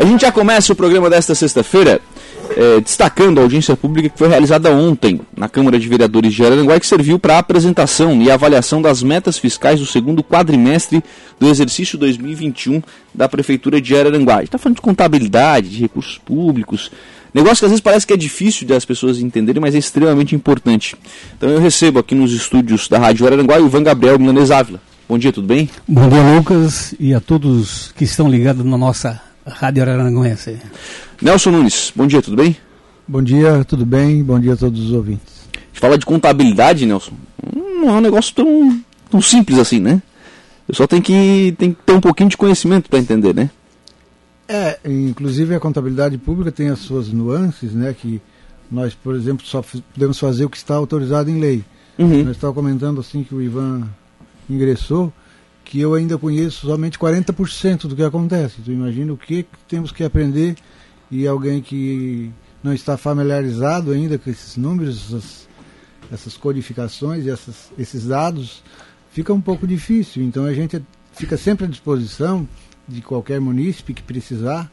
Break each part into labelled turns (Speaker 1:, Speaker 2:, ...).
Speaker 1: A gente já começa o programa desta sexta-feira é, destacando a audiência pública que foi realizada ontem na Câmara de Vereadores de Araranguá e que serviu para a apresentação e avaliação das metas fiscais do segundo quadrimestre do exercício 2021 da Prefeitura de Araranguá. A gente está falando de contabilidade, de recursos públicos, negócio que às vezes parece que é difícil de as pessoas entenderem, mas é extremamente importante. Então eu recebo aqui nos estúdios da Rádio Araranguá o Ivan Gabriel Milanês Ávila. Bom dia, tudo bem?
Speaker 2: Bom dia, Lucas, e a todos que estão ligados na nossa Rádio Araranguense.
Speaker 1: Nelson Nunes, bom dia, tudo bem?
Speaker 3: Bom dia, tudo bem? Bom dia a todos os ouvintes.
Speaker 1: A gente fala de contabilidade, Nelson. Não é um negócio tão, tão simples assim, né? Eu só tem que, tem que ter um pouquinho de conhecimento para entender, né?
Speaker 3: É, inclusive a contabilidade pública tem as suas nuances, né? Que nós, por exemplo, só podemos fazer o que está autorizado em lei. Uhum. Nós estávamos comentando assim que o Ivan ingressou, que eu ainda conheço somente 40% do que acontece. Tu imagina o que temos que aprender e alguém que não está familiarizado ainda com esses números, essas, essas codificações, essas, esses dados, fica um pouco difícil. Então a gente fica sempre à disposição de qualquer munícipe que precisar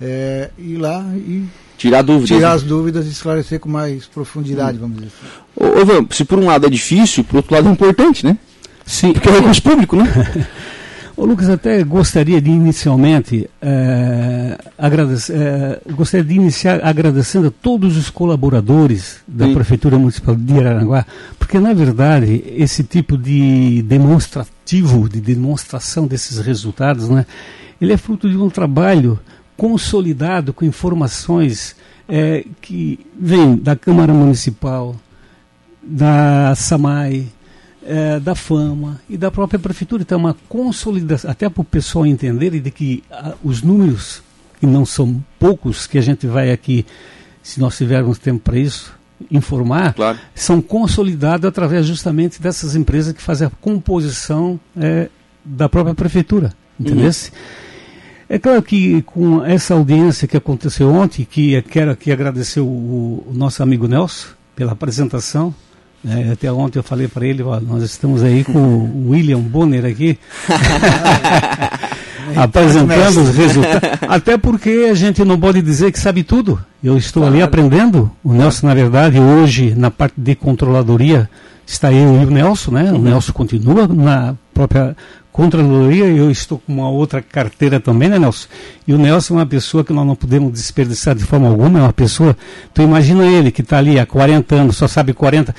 Speaker 3: é, ir lá e
Speaker 1: tirar dúvidas,
Speaker 3: tirar né? as dúvidas e esclarecer com mais profundidade, hum. vamos dizer assim.
Speaker 1: Ô, Ivan, se por um lado é difícil, por outro lado é importante, né?
Speaker 2: Sim.
Speaker 1: Porque é recurso público, né?
Speaker 2: Ô Lucas, até gostaria de inicialmente é, agradecer, é, gostaria de iniciar agradecendo a todos os colaboradores da Sim. Prefeitura Municipal de Araranguá, porque na verdade esse tipo de demonstrativo, de demonstração desses resultados, né, ele é fruto de um trabalho consolidado com informações é, que vêm da Câmara Municipal, da SAMAI, é, da fama e da própria prefeitura. Então, é uma consolidação, até para o pessoal entender de que a, os números, e não são poucos, que a gente vai aqui, se nós tivermos tempo para isso, informar, claro. são consolidados através justamente dessas empresas que fazem a composição é, da própria prefeitura. Entendeu? Uhum. É claro que com essa audiência que aconteceu ontem, que quero aqui agradecer o, o nosso amigo Nelson pela apresentação, é, até ontem eu falei para ele, ó, nós estamos aí com o William Bonner aqui, apresentando os resultados. Até porque a gente não pode dizer que sabe tudo. Eu estou claro. ali aprendendo. O Nelson, na verdade, hoje, na parte de controladoria, está eu e o Nelson, né? Uhum. O Nelson continua na própria Controladoria, eu estou com uma outra carteira também, né, Nelson? E o Nelson é uma pessoa que nós não podemos desperdiçar de forma alguma, é uma pessoa. Tu imagina ele que está ali há 40 anos, só sabe 40.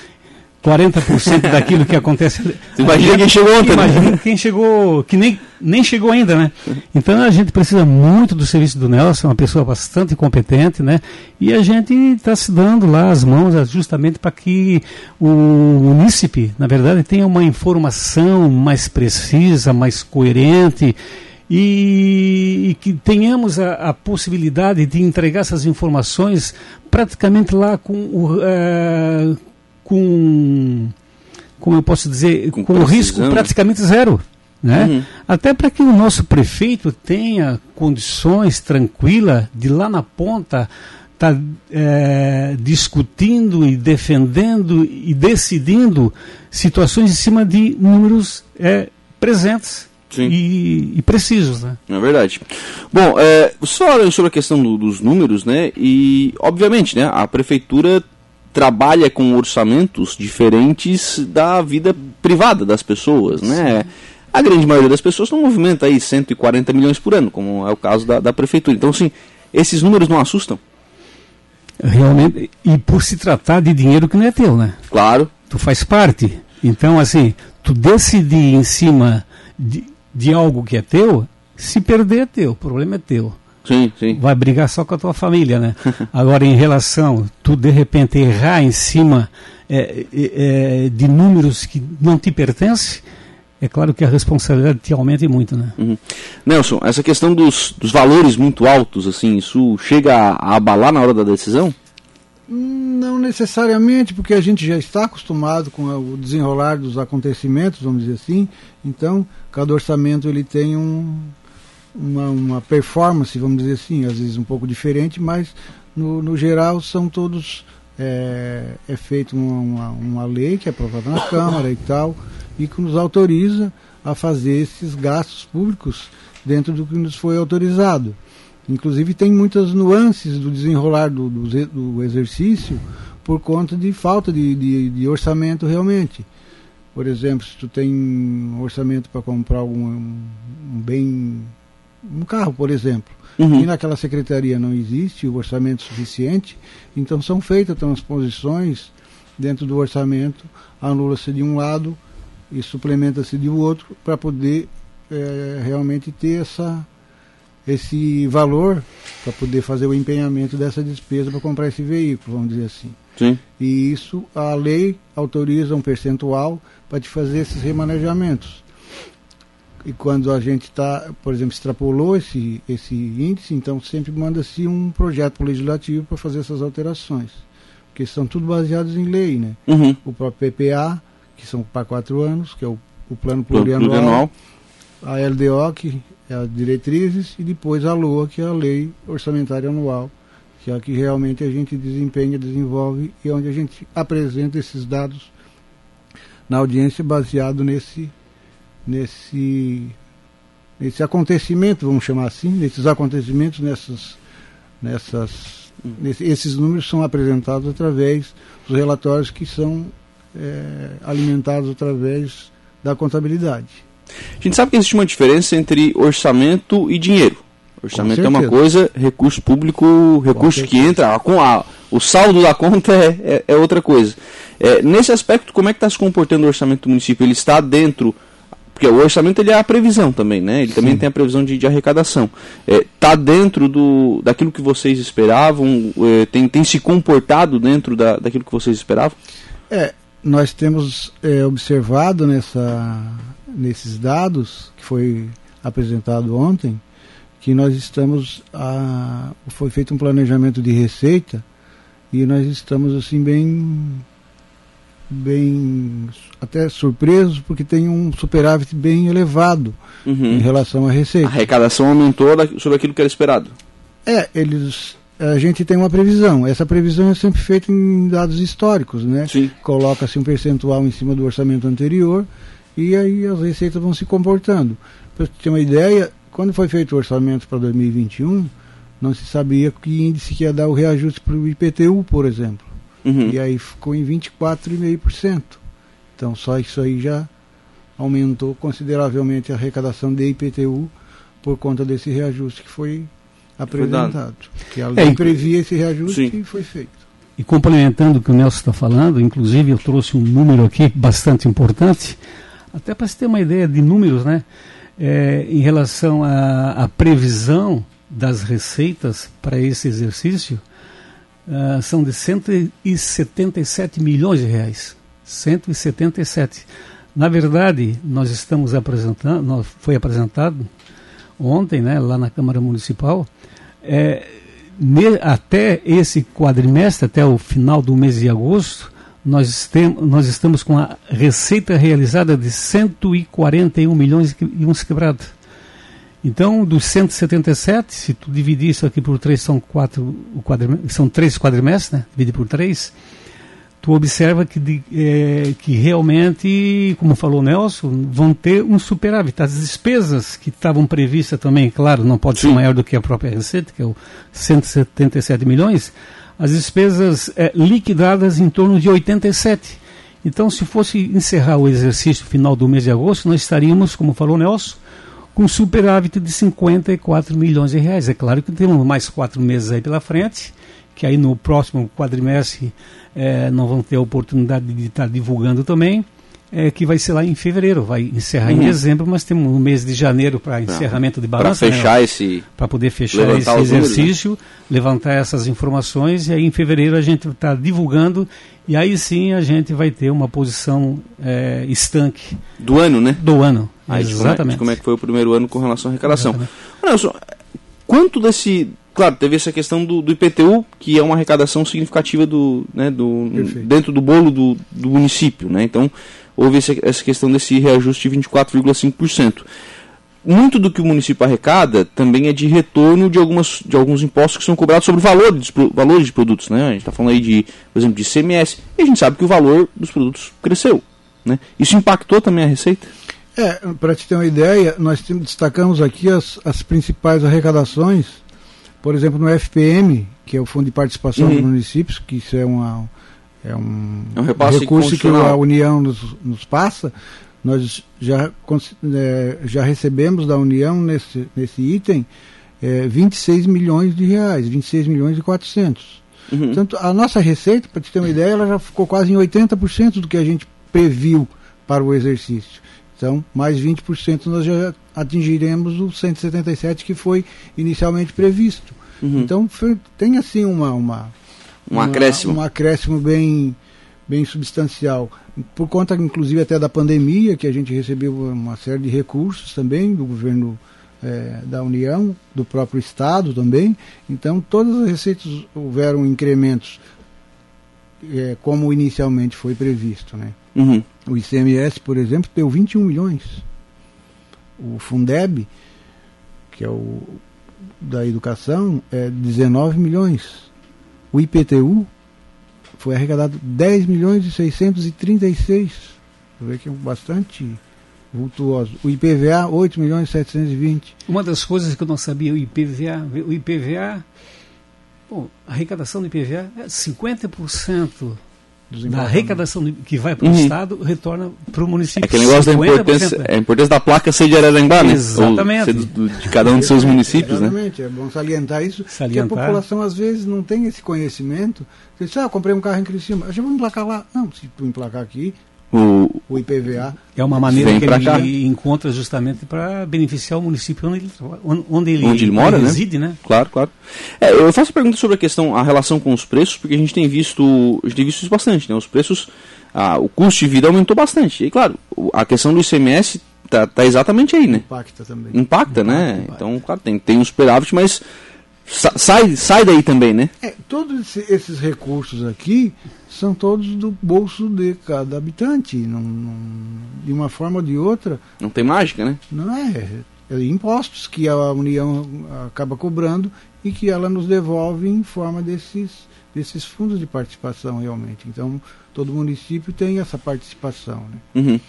Speaker 2: 40% daquilo que acontece.
Speaker 1: Imagina quem chegou ontem,
Speaker 2: né? Imagina quem chegou, que nem, nem chegou ainda, né? Então a gente precisa muito do serviço do Nelson, uma pessoa bastante competente, né? E a gente está se dando lá as mãos é, justamente para que o munícipe, na verdade, tenha uma informação mais precisa, mais coerente. E, e, que tenhamos a, a, possibilidade de entregar essas informações praticamente lá com o, uh, com, como eu posso dizer, com, com o risco praticamente zero. Né? Uhum. Até para que o nosso prefeito tenha condições tranquilas de lá na ponta estar tá, é, discutindo e defendendo e decidindo situações em cima de números é, presentes. E, e, precisos, né?
Speaker 1: É verdade. Bom, é, só sobre a questão do, dos números, né? E obviamente, né? A prefeitura trabalha com orçamentos diferentes da vida privada das pessoas, né? A grande maioria das pessoas não movimenta aí 140 milhões por ano, como é o caso da, da prefeitura. Então, assim, esses números não assustam?
Speaker 2: Realmente, e por se tratar de dinheiro que não é teu, né?
Speaker 1: Claro.
Speaker 2: Tu faz parte. Então, assim, tu decidir em cima de, de algo que é teu, se perder é teu, o problema é teu.
Speaker 1: Sim, sim.
Speaker 2: Vai brigar só com a tua família, né? Agora, em relação, tu de repente errar em cima é, é, de números que não te pertencem, é claro que a responsabilidade te aumenta muito, né?
Speaker 1: Uhum. Nelson, essa questão dos, dos valores muito altos, assim, isso chega a, a abalar na hora da decisão?
Speaker 3: Não necessariamente, porque a gente já está acostumado com o desenrolar dos acontecimentos, vamos dizer assim. Então, cada orçamento ele tem um, uma, uma performance, vamos dizer assim, às vezes um pouco diferente, mas no, no geral são todos. É, é feita uma, uma, lei que é aprovada na Câmara e tal, e que nos autoriza a fazer esses gastos públicos dentro do que nos foi autorizado. Inclusive tem muitas nuances do desenrolar do, do, do exercício por conta de falta de, de, de, orçamento realmente. Por exemplo, se tu tem um orçamento para comprar algum um bem, um carro, por exemplo, uhum. e naquela secretaria não existe o orçamento suficiente, então são feitas transposições dentro do orçamento, anula-se de um lado e suplementa-se de outro para poder é, realmente ter essa esse valor para poder fazer o empenhamento dessa despesa para comprar esse veículo, vamos dizer assim.
Speaker 1: Sim.
Speaker 3: E isso, a lei autoriza um percentual para te fazer esses remanejamentos. E quando a gente está, por exemplo, extrapolou esse, esse índice, então sempre manda-se um projeto legislativo para fazer essas alterações. Porque são tudo baseados em lei, né?
Speaker 1: Uhum.
Speaker 3: O próprio PPA, que são para quatro anos, que é o, o plano plurianual, plurianual. A LDO, que é as diretrizes, e depois a LOA, que é a lei orçamentária anual, que é a que realmente a gente desempenha, desenvolve e onde a gente apresenta esses dados na audiência baseado nesse nesse nesse acontecimento, vamos chamar assim, nesses acontecimentos, nessas nessas nesse, esses números são apresentados através dos relatórios que são é, alimentados através da contabilidade.
Speaker 1: A gente sabe que existe uma diferença entre orçamento e dinheiro. Orçamento é uma coisa, recurso público, recurso que entra, com a, o saldo da conta é, é, é outra coisa. É, nesse aspecto, como é que está se comportando o orçamento do município? Ele está dentro porque o orçamento ele é a previsão também, né? Ele Sim. também tem a previsão de, de arrecadação. Está é, dentro do, daquilo que vocês esperavam? É, tem, tem se comportado dentro da, daquilo que vocês esperavam?
Speaker 3: É, nós temos é, observado nessa, nesses dados que foi apresentado ontem que nós estamos a, foi feito um planejamento de receita e nós estamos assim bem bem até surpresos porque tem um superávit bem elevado uhum. em relação à receita. A
Speaker 1: arrecadação aumentou sobre aquilo que era esperado.
Speaker 3: É, eles a gente tem uma previsão. Essa previsão é sempre feita em dados históricos, né? Coloca-se um percentual em cima do orçamento anterior e aí as receitas vão se comportando. Para você ter uma ideia, quando foi feito o orçamento para 2021, não se sabia que índice que ia dar o reajuste para o IPTU, por exemplo. Uhum. E aí ficou em 24,5%. Então só isso aí já aumentou consideravelmente a arrecadação de IPTU por conta desse reajuste que foi apresentado. Que a lei é, previa esse reajuste sim. e foi feito.
Speaker 2: E complementando o que o Nelson está falando, inclusive eu trouxe um número aqui bastante importante, até para se ter uma ideia de números, né? é, em relação à, à, previsão das receitas para esse exercício, uh, são de 177 milhões de reais. 177. Na verdade, nós estamos apresentando, nós, foi apresentado ontem, né, lá na Câmara Municipal, é, ne, até esse quadrimestre, até o final do mês de agosto, nós, tem, nós estamos com a receita realizada de 141 milhões e uns quebrados. Então, dos 177, se tu dividir isso aqui por três, são quatro, são três quadrimestres, né? Divide por três, tu observa que, de, é, que realmente, como falou o Nelson, vão ter um superávit. As despesas que estavam previstas também, claro, não pode Sim. ser maior do que a própria receita, que é o 177 milhões, as despesas é, liquidadas em torno de 87. Então, se fosse encerrar o exercício final do mês de agosto, nós estaríamos, como falou Nelson, com superávit de 54 milhões de reais. É claro que temos mais quatro meses aí pela frente, que aí no próximo quadrimestre é, não vão ter a oportunidade de estar divulgando também é, que vai ser lá em fevereiro, vai encerrar uhum. em dezembro, mas temos um mês de janeiro para encerramento de balança.
Speaker 1: Para fechar né, esse.
Speaker 2: Para poder fechar esse exercício, números, né? levantar essas informações, e aí em fevereiro a gente está divulgando, e aí sim a gente vai ter uma posição é, estanque.
Speaker 1: Do ano, né?
Speaker 2: Do ano.
Speaker 1: Aí, exatamente. Como é, como é, que foi o primeiro ano com relação à arrecadação. Nelson, quanto desse. Claro, teve essa questão do, do, IPTU, que é uma arrecadação significativa do, né, do, dentro do bolo do, do município. Né? Então, houve essa questão desse reajuste de 24,5%. Muito do que o município arrecada também é de retorno de, algumas, de alguns impostos que são cobrados sobre valores, valores de produtos. Né? A gente está falando aí de, por exemplo, de ICMS, e a gente sabe que o valor dos produtos cresceu. Né? Isso impactou também a receita?
Speaker 3: É, para te ter uma ideia, nós destacamos aqui as, as principais arrecadações por exemplo, no FPM, que é o Fundo de Participação uhum. dos Municípios, que isso é, uma, é um, é um recurso que a União nos, nos passa, nós já, é, já recebemos da União nesse, nesse item é, 26 milhões de reais, 26 milhões e 400. Uhum. Portanto, a nossa receita, para te ter uma ideia, ela já ficou quase em 80% do que a gente previu para o exercício. Então, mais 20% nós já atingiremos o 177 que foi inicialmente previsto. Uhum. Então, foi, tem assim uma, uma,
Speaker 1: um uma, acréscimo.
Speaker 3: Um acréscimo bem, bem substancial. Por conta, inclusive, até da pandemia, que a gente recebeu uma série de recursos também do governo é, da União, do próprio Estado também. Então, todas as receitas houveram incrementos é, como inicialmente foi previsto. Né? Uhum. O ICMS, por exemplo, deu 21 milhões. O Fundeb, que é o da educação, é 19 milhões. O IPTU foi arrecadado 10 milhões e 636. Você vê que é bastante vultuoso. O IPVA, 8 milhões e 720.
Speaker 2: Uma das coisas que eu não sabia, o IPVA, o IPVA, bom, a arrecadação do IPVA é 50% da arrecadação que vai para o uhum. Estado retorna para o município.
Speaker 1: É aquele negócio da importância, é a importância da placa ser de Araranguá, né?
Speaker 2: Exatamente.
Speaker 1: Ou de cada um dos seus municípios,
Speaker 3: Exatamente. né? Exatamente, é bom salientar isso, salientar. porque a população às vezes não tem esse conhecimento. Você diz, ah, eu comprei um carro em Criciúma, eu já vou emplacar lá. Não, se tu emplacar aqui, o, o IPVA.
Speaker 2: É uma maneira que ele cá. encontra justamente para beneficiar o município onde ele, onde ele,
Speaker 1: onde ele mora,
Speaker 2: né? reside, né?
Speaker 1: Claro, claro. É, eu faço a pergunta sobre a questão, a relação com os preços, porque a gente tem visto, a gente tem visto isso bastante, né? Os preços, ah, o custo de vida aumentou bastante. E claro, a questão do ICMS tá, tá exatamente aí, né?
Speaker 3: Impacta também.
Speaker 1: Impacta, Impacta né? Impacta. Então, claro, tem, tem um superávit, mas sai, sai daí também, né?
Speaker 3: É, todos esses recursos aqui são todos do bolso de cada habitante. Não, não, de uma forma ou de outra.
Speaker 1: Não tem mágica, né?
Speaker 3: Não é. é. Impostos que a União acaba cobrando e que ela nos devolve em forma desses, desses fundos de participação realmente. Então, todo município tem essa participação. Né?
Speaker 1: Uhum.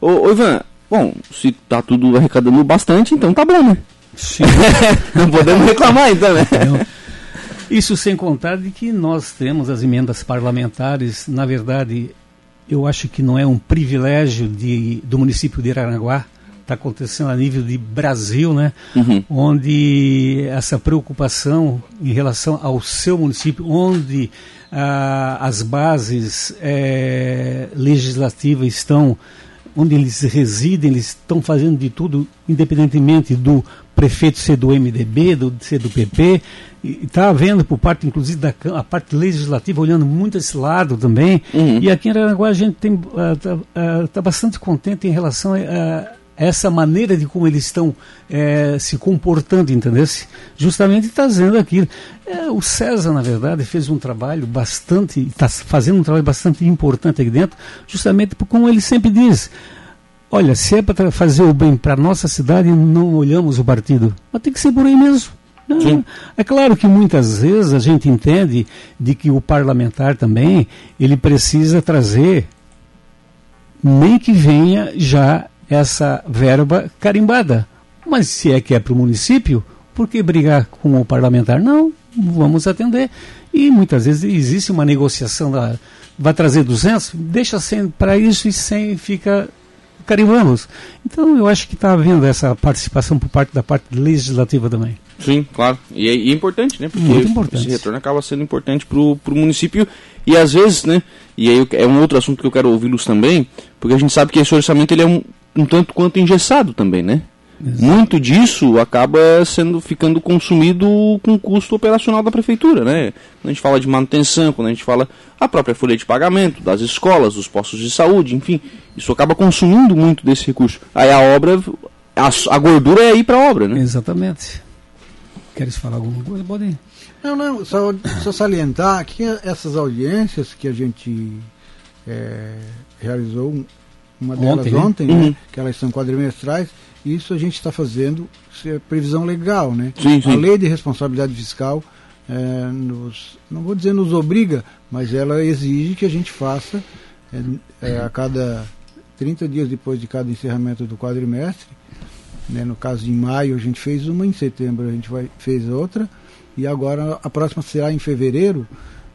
Speaker 1: Ô, ô Ivan, bom, se está tudo arrecadando bastante, então tá bom, né?
Speaker 2: Sim.
Speaker 1: Não podemos reclamar então, né?
Speaker 2: Isso sem contar de que nós temos as emendas parlamentares, na verdade, eu acho que não é um privilégio de, do município de Aranaguá, está acontecendo a nível de Brasil, né? Uhum. Onde essa preocupação em relação ao seu município, onde ah, as bases é, legislativas estão onde eles residem, eles estão fazendo de tudo, independentemente do prefeito ser do MDB, do, ser do PP, e está havendo por parte, inclusive, da a parte legislativa, olhando muito esse lado também. Uhum. E aqui em Aranaguá a gente está uh, uh, tá bastante contente em relação a, a essa maneira de como eles estão é, se comportando, entendeu? Justamente trazendo aquilo. É, o César, na verdade, fez um trabalho bastante, está fazendo um trabalho bastante importante aqui dentro, justamente por como ele sempre diz. Olha, se é para fazer o bem para a nossa cidade, não olhamos o partido. Mas tem que ser por aí mesmo. Sim. É claro que muitas vezes a gente entende de que o parlamentar também ele precisa trazer nem que venha já essa verba carimbada. Mas se é que é para o município, por que brigar com o parlamentar? Não, vamos atender. E muitas vezes existe uma negociação da. Vai trazer 200? Deixa 100 para isso e 100 fica carimbamos. Então eu acho que está havendo essa participação por parte da parte legislativa também.
Speaker 1: Sim, claro. E é, e é importante, né?
Speaker 2: Porque Muito importante.
Speaker 1: esse retorno acaba sendo importante para o município e às vezes, né? E aí é um outro assunto que eu quero ouvi-los também, porque a gente sabe que esse orçamento ele é um, um tanto quanto engessado também, né? Exato. Muito disso acaba sendo ficando consumido com o custo operacional da prefeitura, né? Quando a gente fala de manutenção, quando a gente fala a própria folha de pagamento das escolas, dos postos de saúde, enfim, isso acaba consumindo muito desse recurso. Aí a obra, a, a gordura é ir para a obra, né?
Speaker 2: Exatamente. Queres falar alguma coisa? Pode
Speaker 3: Não, não, só, só salientar que essas audiências que a gente é, realizou uma delas ontem, ontem né? Uhum. que elas são quadrimestrais, isso a gente está fazendo é previsão legal, né?
Speaker 1: Sim, sim.
Speaker 3: A lei de responsabilidade fiscal é, nos, não vou dizer nos obriga, mas ela exige que a gente faça é, a cada 30 dias depois de cada encerramento do quadrimestre Né? No caso de maio a gente fez uma, em setembro a gente vai, fez outra, e agora a próxima será em fevereiro,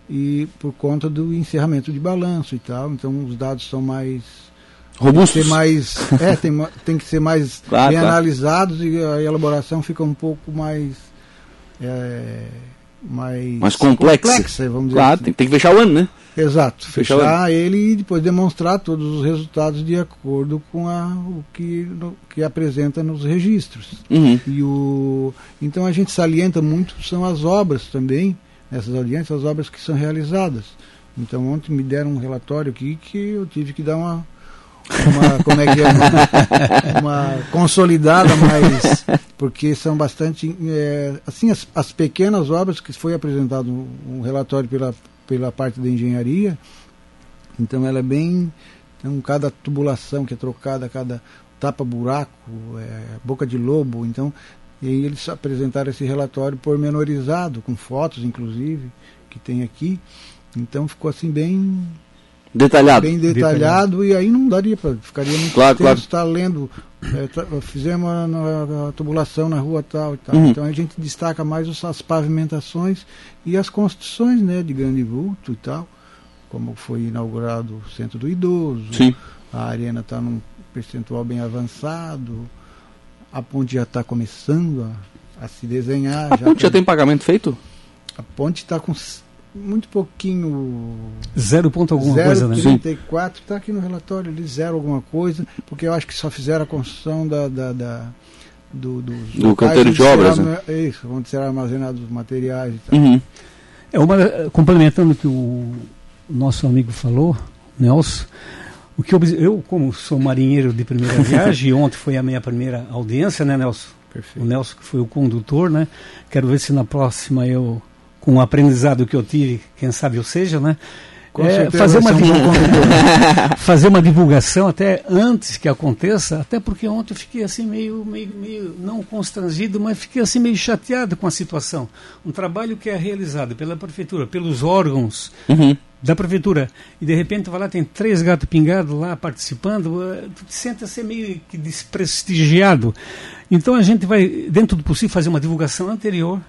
Speaker 3: e por conta do encerramento de balanço e tal, então os dados são mais
Speaker 1: robustos.
Speaker 3: Tem que ser mais, é, tem, tem que ser mais claro, bem claro. analisados e a elaboração fica um pouco mais é, mais,
Speaker 1: mais complexa. complexa
Speaker 3: vamos dizer
Speaker 1: claro,
Speaker 3: assim.
Speaker 1: tem, tem, que fechar o ano, né?
Speaker 3: Exato, fechar, fechar ele e depois demonstrar todos os resultados de acordo com a, o que, no, que apresenta nos registros.
Speaker 1: Uhum.
Speaker 3: E o, então a gente salienta muito são as obras também, nessas audiências, as obras que são realizadas. Então ontem me deram um relatório aqui que eu tive que dar uma uma, como é que é, uma, uma consolidada, mas porque são bastante é, assim as, as, pequenas obras que foi apresentado um, relatório pela pela parte da engenharia, então ela é bem então cada tubulação que é trocada, cada tapa buraco, é, boca de lobo, então e eles apresentaram esse relatório pormenorizado com fotos inclusive que tem aqui, então ficou assim bem
Speaker 1: Detalhado.
Speaker 3: Bem detalhado, detalhado. e aí não daria para. Ficaria muito
Speaker 1: claro, tempo claro.
Speaker 3: estar lendo. É, tá, fizemos a, a, a, tubulação na rua tal e tal. Uhum. Então a gente destaca mais as pavimentações e as construções né, de grande vulto e tal. Como foi inaugurado o centro do idoso.
Speaker 1: Sim.
Speaker 3: A arena está num percentual bem avançado. A ponte já está começando a, a, se desenhar.
Speaker 1: A já ponte já tem pagamento feito?
Speaker 3: A ponte está com muito pouquinho.
Speaker 2: Zero ponto alguma
Speaker 3: 0,
Speaker 2: coisa, né?
Speaker 3: 34, está aqui no relatório ali, zero alguma coisa, porque eu acho que só fizeram a construção da, da, da do, do,
Speaker 1: do canteiro de obras. Será,
Speaker 3: né? Isso, onde serão armazenados os materiais e tal.
Speaker 1: Uhum.
Speaker 2: É uma, complementando o que o nosso amigo falou, Nelson, o que eu, eu, como sou marinheiro de primeira viagem, e ontem foi a minha primeira audiência, né, Nelson?
Speaker 3: Perfeito.
Speaker 2: O Nelson que foi o condutor, né? Quero ver se na próxima eu com o aprendizado que eu tive, quem sabe eu seja, né? É, fazer, uma fazer uma divulgação até antes que aconteça, até porque ontem eu fiquei assim meio, meio, meio, não constrangido, mas fiquei assim meio chateado com a situação. Um trabalho que é realizado pela prefeitura, pelos órgãos
Speaker 1: uhum.
Speaker 2: da prefeitura, e de repente vai lá, tem três gatos pingados lá participando, eh, tu te senta ser meio que desprestigiado. Então a gente vai, dentro do possível, fazer uma divulgação anterior,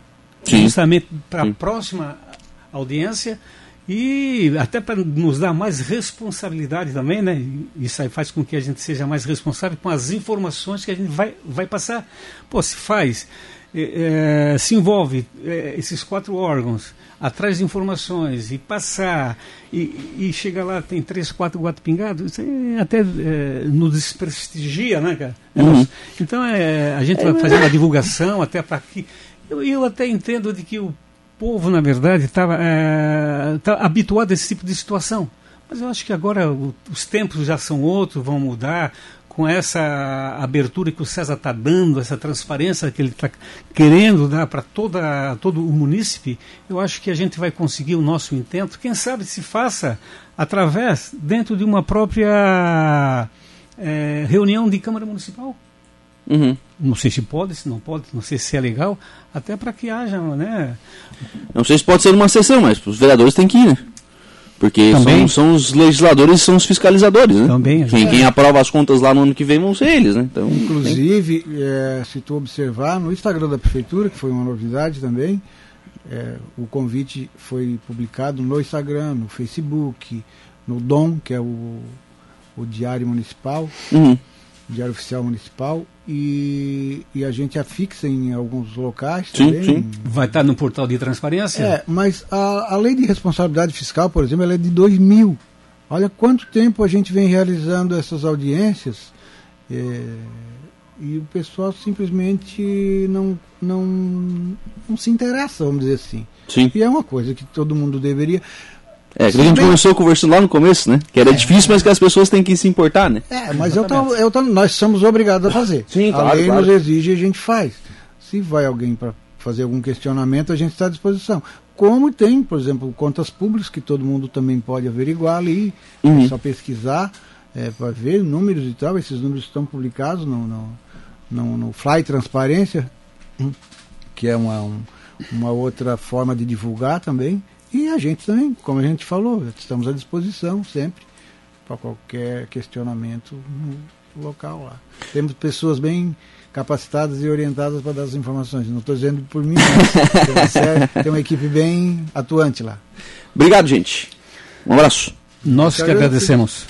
Speaker 1: Sim.
Speaker 2: justamente para a próxima audiência e até para nos dar mais responsabilidade também, né? Isso aí faz com que a gente seja mais responsável com as informações que a gente vai, vai passar. Pô, se faz, é, é, se envolve é, esses quatro órgãos atrás de informações e passar e, e chega lá tem três, quatro gatos pingados, isso até é, nos desprestigia, né, cara?
Speaker 1: Uhum.
Speaker 2: Então é, a gente vai fazer uma divulgação até para que eu, eu até entendo de que o povo, na verdade, estava é, tá habituado a esse tipo de situação. Mas eu acho que agora o, os tempos já são outros, vão mudar. Com essa abertura que o César está dando, essa transparência que ele está querendo dar para todo o munícipe, eu acho que a gente vai conseguir o nosso intento. Quem sabe se faça através, dentro de uma própria é, reunião de Câmara Municipal.
Speaker 1: Uhum.
Speaker 2: Não sei se pode, se não pode, não sei se é legal, até para que haja, né?
Speaker 1: Não sei se pode ser uma sessão, mas os vereadores têm que ir, né? Porque são, são, os legisladores são os fiscalizadores, né?
Speaker 2: Também.
Speaker 1: Quem, quem, aprova as contas lá no ano que vem vão ser eles, né? Então,
Speaker 3: Inclusive, tem... é, se tu observar, no Instagram da Prefeitura, que foi uma novidade também, é, o convite foi publicado no Instagram, no Facebook, no DOM, que é o, o Diário Municipal,
Speaker 1: uhum.
Speaker 3: Diário Oficial Municipal, e, e a gente afixa em alguns locais
Speaker 1: sim,
Speaker 3: também.
Speaker 1: Sim.
Speaker 2: Vai estar no portal de transparência?
Speaker 3: É, mas a, a lei de responsabilidade fiscal, por exemplo, ela é de 2000. Olha quanto tempo a gente vem realizando essas audiências é, e o pessoal simplesmente não, não, não se interessa, vamos dizer assim.
Speaker 1: Sim.
Speaker 3: E é uma coisa que todo mundo deveria.
Speaker 1: É, que a gente começou conversando lá no começo, né? Que era é, difícil, mas que as pessoas têm que se importar, né?
Speaker 3: É, mas eu tô, eu tô, nós somos obrigados a fazer.
Speaker 1: Sim, claro,
Speaker 3: a lei
Speaker 1: claro.
Speaker 3: nos exige e a gente faz. Se vai alguém para fazer algum questionamento, a gente está à disposição. Como tem, por exemplo, contas públicas que todo mundo também pode averiguar ali,
Speaker 1: Uhum.
Speaker 3: é só pesquisar é, para ver números e tal. Esses números estão publicados no, no, no, no Fly Transparência, que é uma, um- uma outra forma de divulgar também. E a gente também, como a gente falou, estamos à disposição sempre para qualquer questionamento. hum, local lá. Temos pessoas bem capacitadas e orientadas para dar as informações. Não estou dizendo por mim, mas tem, uma série, tem uma equipe bem atuante lá.
Speaker 1: Obrigado, gente. Um abraço.
Speaker 2: Nós que agradecemos.